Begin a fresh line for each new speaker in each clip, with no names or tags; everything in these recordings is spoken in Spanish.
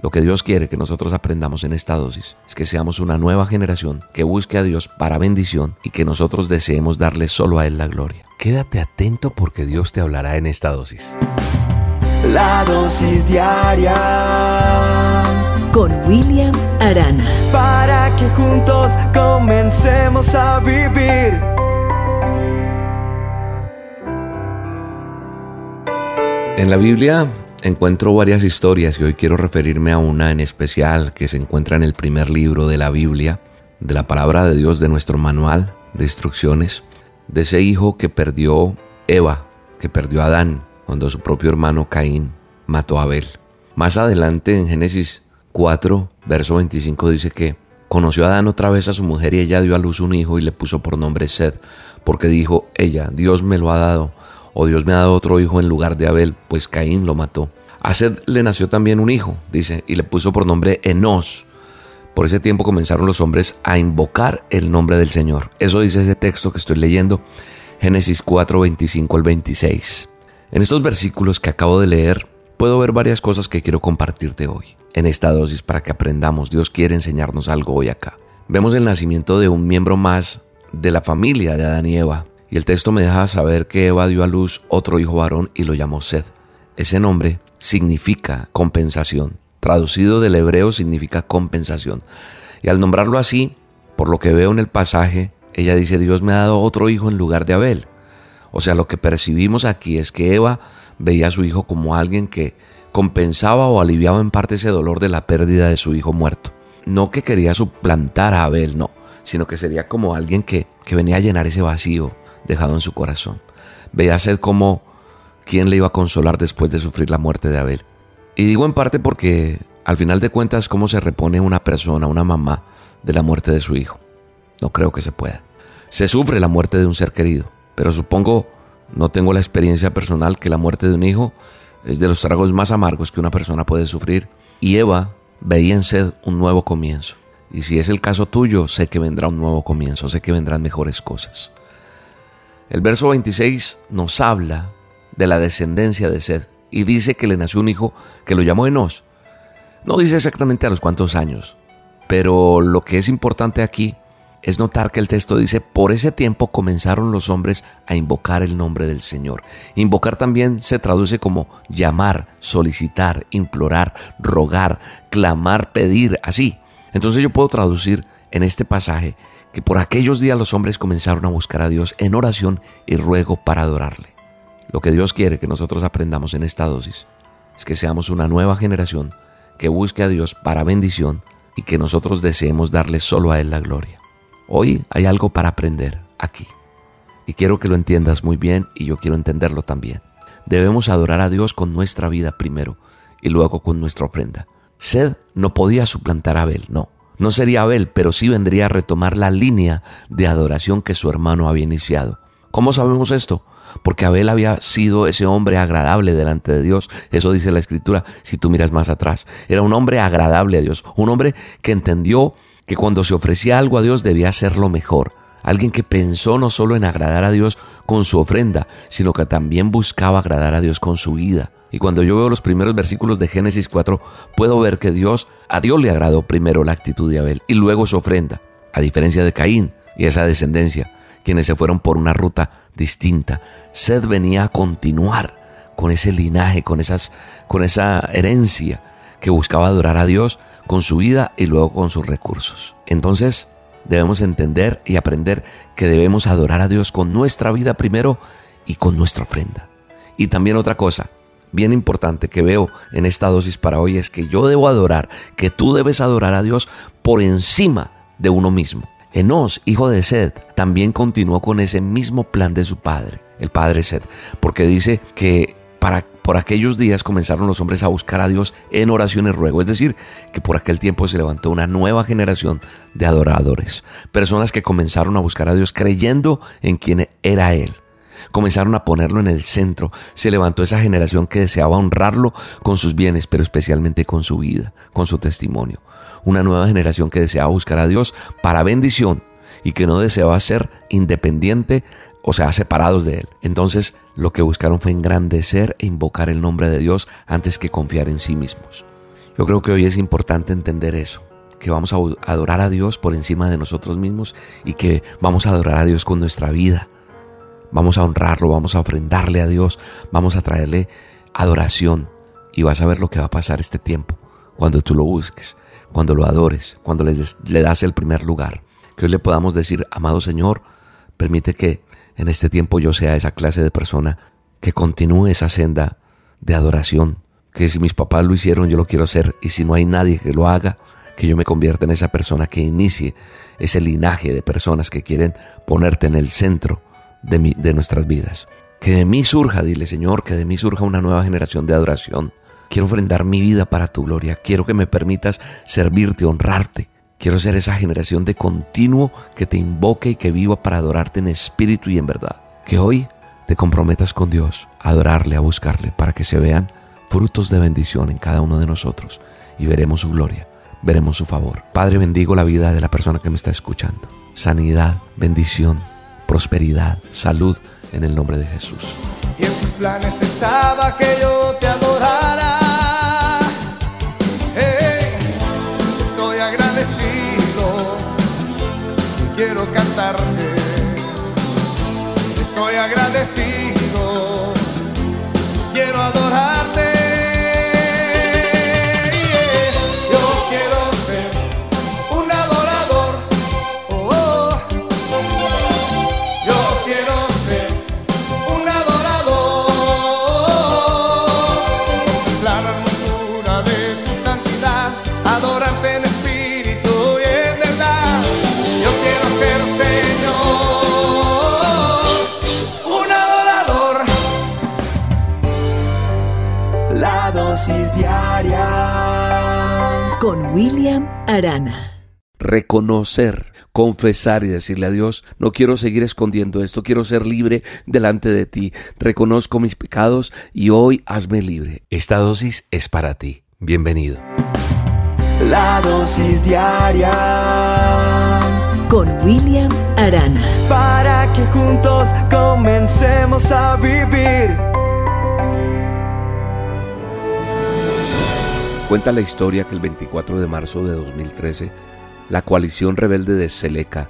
Lo que Dios quiere que nosotros aprendamos en esta dosis es que seamos una nueva generación que busque a Dios para bendición y que nosotros deseemos darle solo a Él la gloria.
Quédate atento porque Dios te hablará en esta dosis.
La dosis diaria
con William Arana.
Para que juntos comencemos a vivir.
En la Biblia encuentro varias historias y hoy quiero referirme a una en especial que se encuentra en el primer libro de la Biblia, de la palabra de Dios, de nuestro manual de instrucciones, de ese hijo que perdió Eva, que perdió Adán, cuando su propio hermano Caín mató a Abel. Más adelante en Génesis 4, verso 25 dice que conoció a Adán otra vez a su mujer y ella dio a luz un hijo y le puso por nombre Sed, porque dijo ella, Dios me lo ha dado, o Dios me ha dado otro hijo en lugar de Abel, pues Caín lo mató. A Sed le nació también un hijo, dice, y le puso por nombre Enos. Por ese tiempo comenzaron los hombres a invocar el nombre del Señor. Eso dice ese texto que estoy leyendo, Génesis 4, 25 al 26. En estos versículos que acabo de leer, puedo ver varias cosas que quiero compartirte hoy, en esta dosis para que aprendamos. Dios quiere enseñarnos algo hoy acá. Vemos el nacimiento de un miembro más de la familia de Adán y Eva, y el texto me deja saber que Eva dio a luz otro hijo varón y lo llamó Sed. Ese nombre significa compensación. Traducido del hebreo significa compensación. Y al nombrarlo así, por lo que veo en el pasaje, ella dice, Dios me ha dado otro hijo en lugar de Abel. O sea, lo que percibimos aquí es que Eva veía a su hijo como alguien que compensaba o aliviaba en parte ese dolor de la pérdida de su hijo muerto. No que quería suplantar a Abel, no, sino que sería como alguien que, que venía a llenar ese vacío dejado en su corazón. Veía a ser como quien le iba a consolar después de sufrir la muerte de Abel. Y digo en parte porque al final de cuentas cómo se repone una persona, una mamá, de la muerte de su hijo. No creo que se pueda. Se sufre la muerte de un ser querido, pero supongo, no tengo la experiencia personal, que la muerte de un hijo es de los tragos más amargos que una persona puede sufrir. Y Eva veía en sed un nuevo comienzo. Y si es el caso tuyo, sé que vendrá un nuevo comienzo, sé que vendrán mejores cosas. El verso 26 nos habla de la descendencia de Sed y dice que le nació un hijo que lo llamó Enos. No dice exactamente a los cuántos años, pero lo que es importante aquí es notar que el texto dice, por ese tiempo comenzaron los hombres a invocar el nombre del Señor. Invocar también se traduce como llamar, solicitar, implorar, rogar, clamar, pedir, así. Entonces yo puedo traducir en este pasaje que por aquellos días los hombres comenzaron a buscar a Dios en oración y ruego para adorarle. Lo que Dios quiere que nosotros aprendamos en esta dosis es que seamos una nueva generación que busque a Dios para bendición y que nosotros deseemos darle solo a Él la gloria. Hoy hay algo para aprender aquí. Y quiero que lo entiendas muy bien y yo quiero entenderlo también. Debemos adorar a Dios con nuestra vida primero y luego con nuestra ofrenda. Sed no podía suplantar a Abel, no. No sería Abel, pero sí vendría a retomar la línea de adoración que su hermano había iniciado. ¿Cómo sabemos esto? Porque Abel había sido ese hombre agradable delante de Dios. Eso dice la escritura si tú miras más atrás. Era un hombre agradable a Dios. Un hombre que entendió que cuando se ofrecía algo a Dios debía hacerlo mejor. Alguien que pensó no solo en agradar a Dios con su ofrenda, sino que también buscaba agradar a Dios con su vida. Y cuando yo veo los primeros versículos de Génesis 4, puedo ver que Dios, a Dios le agradó primero la actitud de Abel y luego su ofrenda, a diferencia de Caín y esa descendencia, quienes se fueron por una ruta distinta. Sed venía a continuar con ese linaje, con, esas, con esa herencia que buscaba adorar a Dios con su vida y luego con sus recursos. Entonces, debemos entender y aprender que debemos adorar a Dios con nuestra vida primero y con nuestra ofrenda. Y también otra cosa, bien importante que veo en esta dosis para hoy es que yo debo adorar, que tú debes adorar a Dios por encima de uno mismo. Enos, hijo de Sed, también continuó con ese mismo plan de su padre, el padre Sed, porque dice que para, por aquellos días comenzaron los hombres a buscar a Dios en oración y ruego, es decir, que por aquel tiempo se levantó una nueva generación de adoradores, personas que comenzaron a buscar a Dios creyendo en quien era Él comenzaron a ponerlo en el centro. Se levantó esa generación que deseaba honrarlo con sus bienes, pero especialmente con su vida, con su testimonio. Una nueva generación que deseaba buscar a Dios para bendición y que no deseaba ser independiente, o sea, separados de Él. Entonces, lo que buscaron fue engrandecer e invocar el nombre de Dios antes que confiar en sí mismos. Yo creo que hoy es importante entender eso, que vamos a adorar a Dios por encima de nosotros mismos y que vamos a adorar a Dios con nuestra vida. Vamos a honrarlo, vamos a ofrendarle a Dios, vamos a traerle adoración. Y vas a ver lo que va a pasar este tiempo cuando tú lo busques, cuando lo adores, cuando le, le das el primer lugar. Que hoy le podamos decir, amado Señor, permite que en este tiempo yo sea esa clase de persona que continúe esa senda de adoración, que si mis papás lo hicieron yo lo quiero hacer. Y si no hay nadie que lo haga, que yo me convierta en esa persona que inicie ese linaje de personas que quieren ponerte en el centro de, mi, de nuestras vidas. Que de mí surja, dile Señor, que de mí surja una nueva generación de adoración. Quiero ofrendar mi vida para tu gloria. Quiero que me permitas servirte, honrarte. Quiero ser esa generación de continuo que te invoque y que viva para adorarte en espíritu y en verdad. Que hoy te comprometas con Dios a adorarle, a buscarle, para que se vean frutos de bendición en cada uno de nosotros y veremos su gloria, veremos su favor. Padre, bendigo la vida de la persona que me está escuchando. Sanidad, bendición, prosperidad, salud en el nombre de Jesús.
William Arana.
Reconocer, confesar y decirle a Dios, no quiero seguir escondiendo esto, quiero ser libre delante de ti. Reconozco mis pecados y hoy hazme libre.
Esta dosis es para ti. Bienvenido.
La dosis diaria
con William Arana.
Para que juntos comencemos a vivir
Cuenta la historia que el 24 de marzo de 2013, la coalición rebelde de Seleka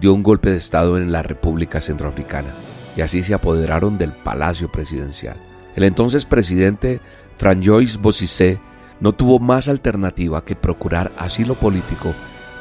dio un golpe de Estado en la República Centroafricana y así se apoderaron del Palacio Presidencial. El entonces presidente Franjois Bozizé no tuvo más alternativa que procurar asilo político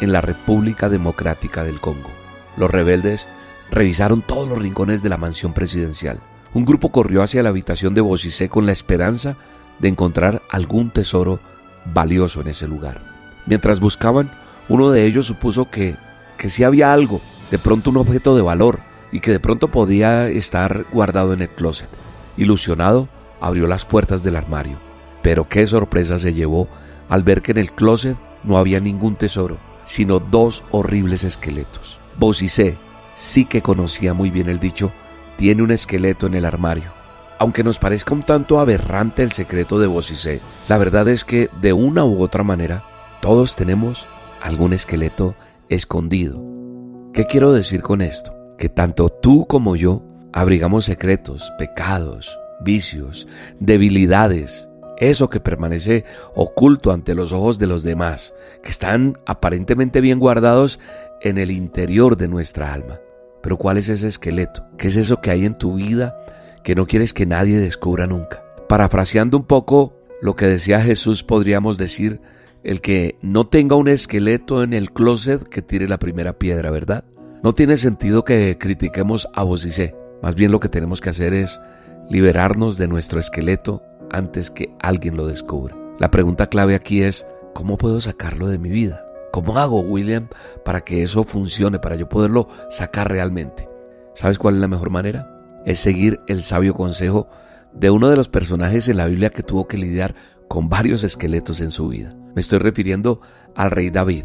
en la República Democrática del Congo. Los rebeldes revisaron todos los rincones de la mansión presidencial. Un grupo corrió hacia la habitación de Bozizé con la esperanza de encontrar algún tesoro valioso en ese lugar. Mientras buscaban, uno de ellos supuso que, que sí había algo, de pronto un objeto de valor, y que de pronto podía estar guardado en el closet. Ilusionado, abrió las puertas del armario. Pero qué sorpresa se llevó al ver que en el closet no había ningún tesoro, sino dos horribles esqueletos. Bocicé, sí que conocía muy bien el dicho, tiene un esqueleto en el armario. Aunque nos parezca un tanto aberrante el secreto de Bocicé, la verdad es que de una u otra manera todos tenemos algún esqueleto escondido. ¿Qué quiero decir con esto? Que tanto tú como yo abrigamos secretos, pecados, vicios, debilidades, eso que permanece oculto ante los ojos de los demás, que están aparentemente bien guardados en el interior de nuestra alma. Pero ¿cuál es ese esqueleto? ¿Qué es eso que hay en tu vida que no quieres que nadie descubra nunca. Parafraseando un poco lo que decía Jesús, podríamos decir, el que no tenga un esqueleto en el closet que tire la primera piedra, ¿verdad? No tiene sentido que critiquemos a vos y sé. Más bien lo que tenemos que hacer es liberarnos de nuestro esqueleto antes que alguien lo descubra. La pregunta clave aquí es, ¿cómo puedo sacarlo de mi vida? ¿Cómo hago, William, para que eso funcione, para yo poderlo sacar realmente? ¿Sabes cuál es la mejor manera? Es seguir el sabio consejo de uno de los personajes en la Biblia que tuvo que lidiar con varios esqueletos en su vida. Me estoy refiriendo al rey David.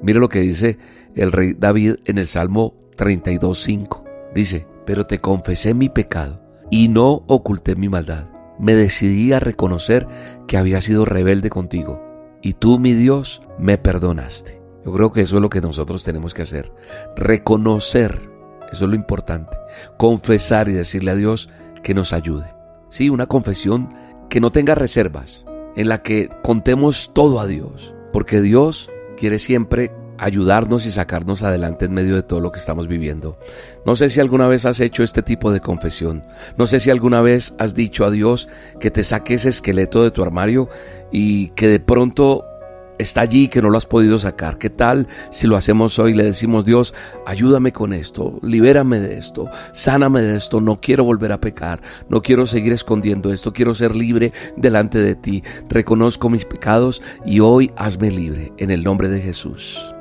Mire lo que dice el rey David en el Salmo 32.5. Dice, pero te confesé mi pecado y no oculté mi maldad. Me decidí a reconocer que había sido rebelde contigo y tú, mi Dios, me perdonaste. Yo creo que eso es lo que nosotros tenemos que hacer. Reconocer eso es lo importante. Confesar y decirle a Dios que nos ayude. Sí, una confesión que no tenga reservas. en la que contemos todo a Dios, porque Dios quiere siempre ayudarnos y sacarnos adelante en medio de todo lo que estamos viviendo. No sé si alguna vez has hecho este tipo de confesión. No sé si alguna vez has dicho a Dios que te saque ese esqueleto de tu armario y que de pronto está allí que no lo has podido sacar. ¿Qué tal si lo hacemos hoy? Le decimos, Dios, ayúdame con esto, libérame de esto, sáname de esto, no quiero volver a pecar, no quiero seguir escondiendo esto, quiero ser libre delante de ti. Reconozco mis pecados y hoy hazme libre en el nombre de Jesús.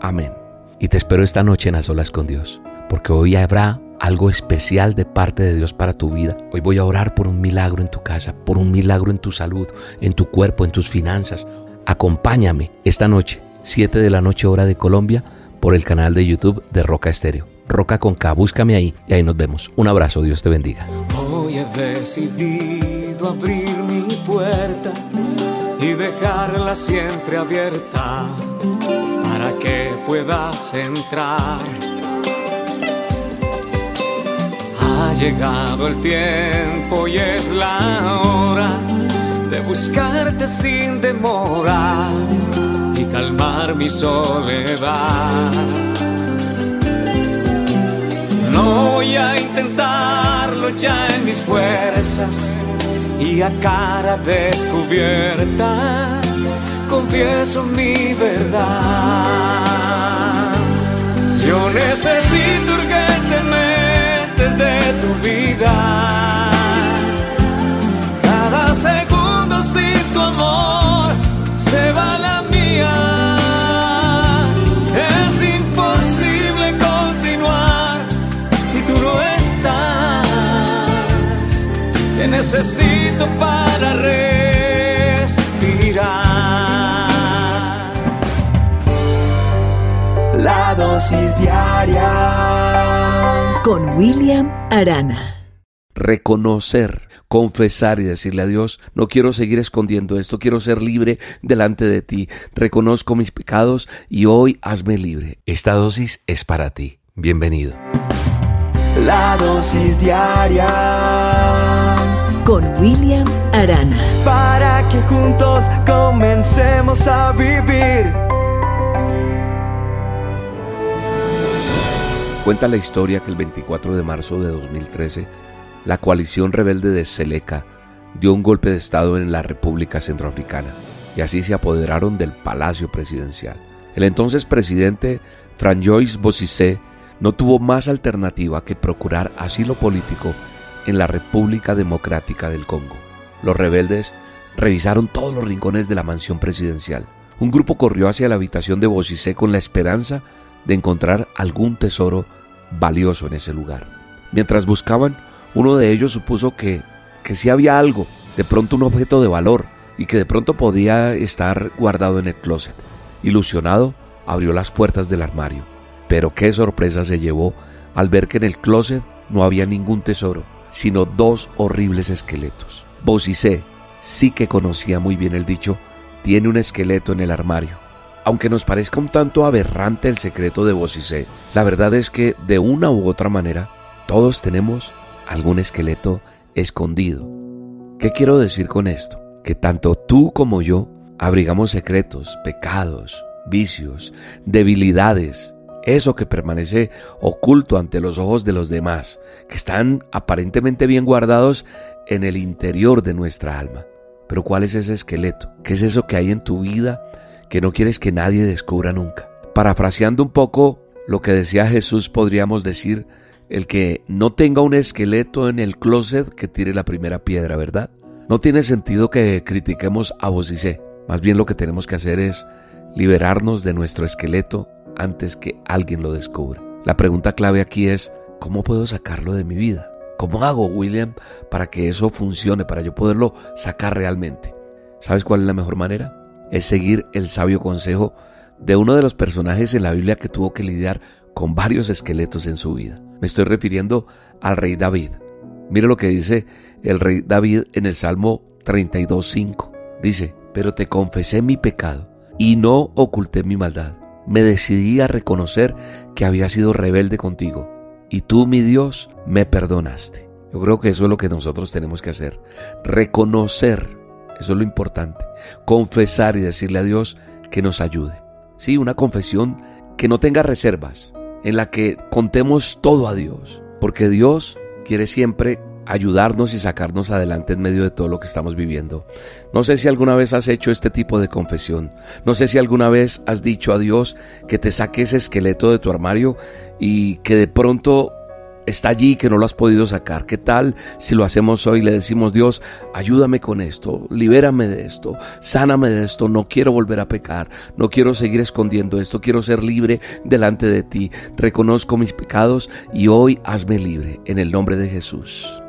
Amén.
Y te espero esta noche en las olas con Dios, porque hoy habrá algo especial de parte de Dios para tu vida. Hoy voy a orar por un milagro en tu casa, por un milagro en tu salud, en tu cuerpo, en tus finanzas. Acompáñame esta noche, 7 de la noche hora de Colombia, por el canal de YouTube de Roca Estéreo. Roca con K, búscame ahí y ahí nos vemos. Un abrazo, Dios te bendiga.
Hoy he decidido abrir mi puerta y dejarla siempre abierta para que puedas entrar. Ha llegado el tiempo y es la hora de buscarte sin demora y calmar mi soledad. No voy a intentarlo ya en mis fuerzas y a cara descubierta confieso mi verdad. Yo necesito urgentemente de tu vida. Necesito para respirar. La dosis diaria
con William Arana.
reconocer, confesar y decirle a Dios, no quiero seguir escondiendo esto, quiero ser libre delante de ti, reconozco mis pecados y hoy hazme libre.
Esta dosis es para ti. Bienvenido.
La dosis diaria
Con William Arana.
para que juntos comencemos a vivir.
Cuenta la historia que el 24 de marzo de 2013, la coalición rebelde de Seleka dio un golpe de Estado en la República Centroafricana y así se apoderaron del Palacio Presidencial. El entonces presidente Franjois Bozizé no tuvo más alternativa que procurar asilo político en la República Democrática del Congo. Los rebeldes revisaron todos los rincones de la mansión presidencial. Un grupo corrió hacia la habitación de Bozizé con la esperanza de encontrar algún tesoro valioso en ese lugar. Mientras buscaban, uno de ellos supuso que, que sí había algo, de pronto un objeto de valor, y que de pronto podía estar guardado en el closet. Ilusionado, abrió las puertas del armario. Pero qué sorpresa se llevó al ver que en el closet no había ningún tesoro, sino dos horribles esqueletos. Bocicé, sí que conocía muy bien el dicho, tiene un esqueleto en el armario. Aunque nos parezca un tanto aberrante el secreto de Bocicé, la verdad es que de una u otra manera todos tenemos algún esqueleto escondido. ¿Qué quiero decir con esto? Que tanto tú como yo abrigamos secretos, pecados, vicios, debilidades, eso que permanece oculto ante los ojos de los demás, que están aparentemente bien guardados en el interior de nuestra alma. Pero ¿cuál es ese esqueleto? ¿Qué es eso que hay en tu vida que no quieres que nadie descubra nunca? Parafraseando un poco lo que decía Jesús, podríamos decir, el que no tenga un esqueleto en el closet que tire la primera piedra, ¿verdad? No tiene sentido que critiquemos a Bocicé. Más bien lo que tenemos que hacer es liberarnos de nuestro esqueleto antes que alguien lo descubra. La pregunta clave aquí es, ¿cómo puedo sacarlo de mi vida? ¿Cómo hago, William, para que eso funcione, para yo poderlo sacar realmente? ¿Sabes cuál es la mejor manera? Es seguir el sabio consejo de uno de los personajes en la Biblia que tuvo que lidiar con varios esqueletos en su vida. Me estoy refiriendo al rey David. Mire lo que dice el rey David en el Salmo 32.5. Dice, pero te confesé mi pecado y no oculté mi maldad. Me decidí a reconocer que había sido rebelde contigo y tú, mi Dios, me perdonaste. Yo creo que eso es lo que nosotros tenemos que hacer. Reconocer Eso es lo importante. Confesar y decirle a Dios que nos ayude. Sí, una confesión que no tenga reservas, en la que contemos todo a Dios, porque Dios quiere siempre ayudarnos y sacarnos adelante en medio de todo lo que estamos viviendo. No sé si alguna vez has hecho este tipo de confesión. No sé si alguna vez has dicho a Dios que te saque ese esqueleto de tu armario y que de pronto está allí que no lo has podido sacar. ¿Qué tal si lo hacemos hoy? Le decimos, Dios, ayúdame con esto, libérame de esto, sáname de esto, no quiero volver a pecar, no quiero seguir escondiendo esto, quiero ser libre delante de ti. Reconozco mis pecados y hoy hazme libre en el nombre de Jesús.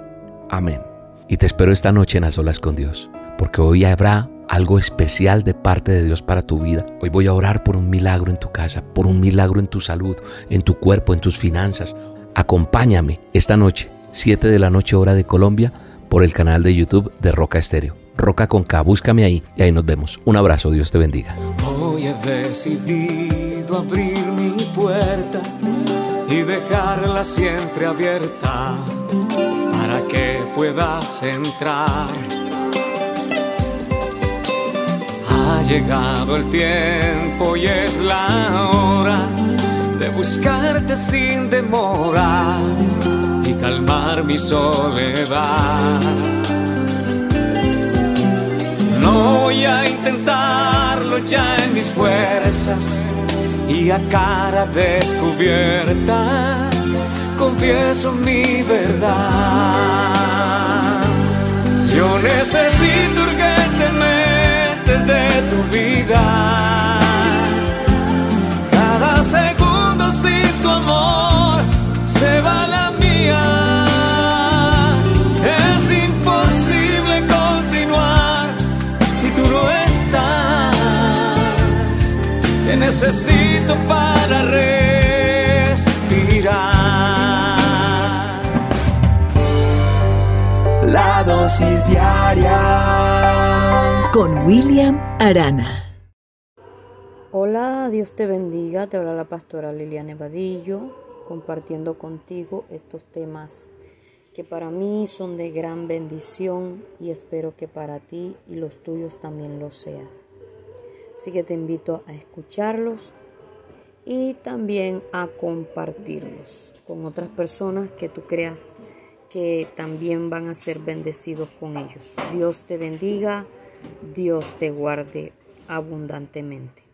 Amén. Y te espero esta noche en las olas con Dios, porque hoy habrá algo especial de parte de Dios para tu vida. Hoy voy a orar por un milagro en tu casa, por un milagro en tu salud, en tu cuerpo, en tus finanzas. Acompáñame esta noche, 7 de la noche hora de Colombia, por el canal de YouTube de Roca Estéreo. Roca con K, búscame ahí y ahí nos vemos. Un abrazo, Dios te bendiga.
Hoy he decidido abrir mi puerta y dejarla siempre abierta para que puedas entrar. Ha llegado el tiempo y es la hora de buscarte sin demora y calmar mi soledad. No voy a intentarlo ya en mis fuerzas y a cara descubierta confieso mi verdad. Yo necesito urgentemente de tu vida. Cada segundo sin tu amor necesito para respirar.
La dosis diaria
con William Arana.
Hola, Dios te bendiga. Te habla la pastora Liliana Evadillo, compartiendo contigo estos temas que para mí son de gran bendición y espero que para ti y los tuyos también lo sean. Así que te invito a escucharlos y también a compartirlos con otras personas que tú creas que también van a ser bendecidos con ellos. Dios te bendiga, Dios te guarde abundantemente.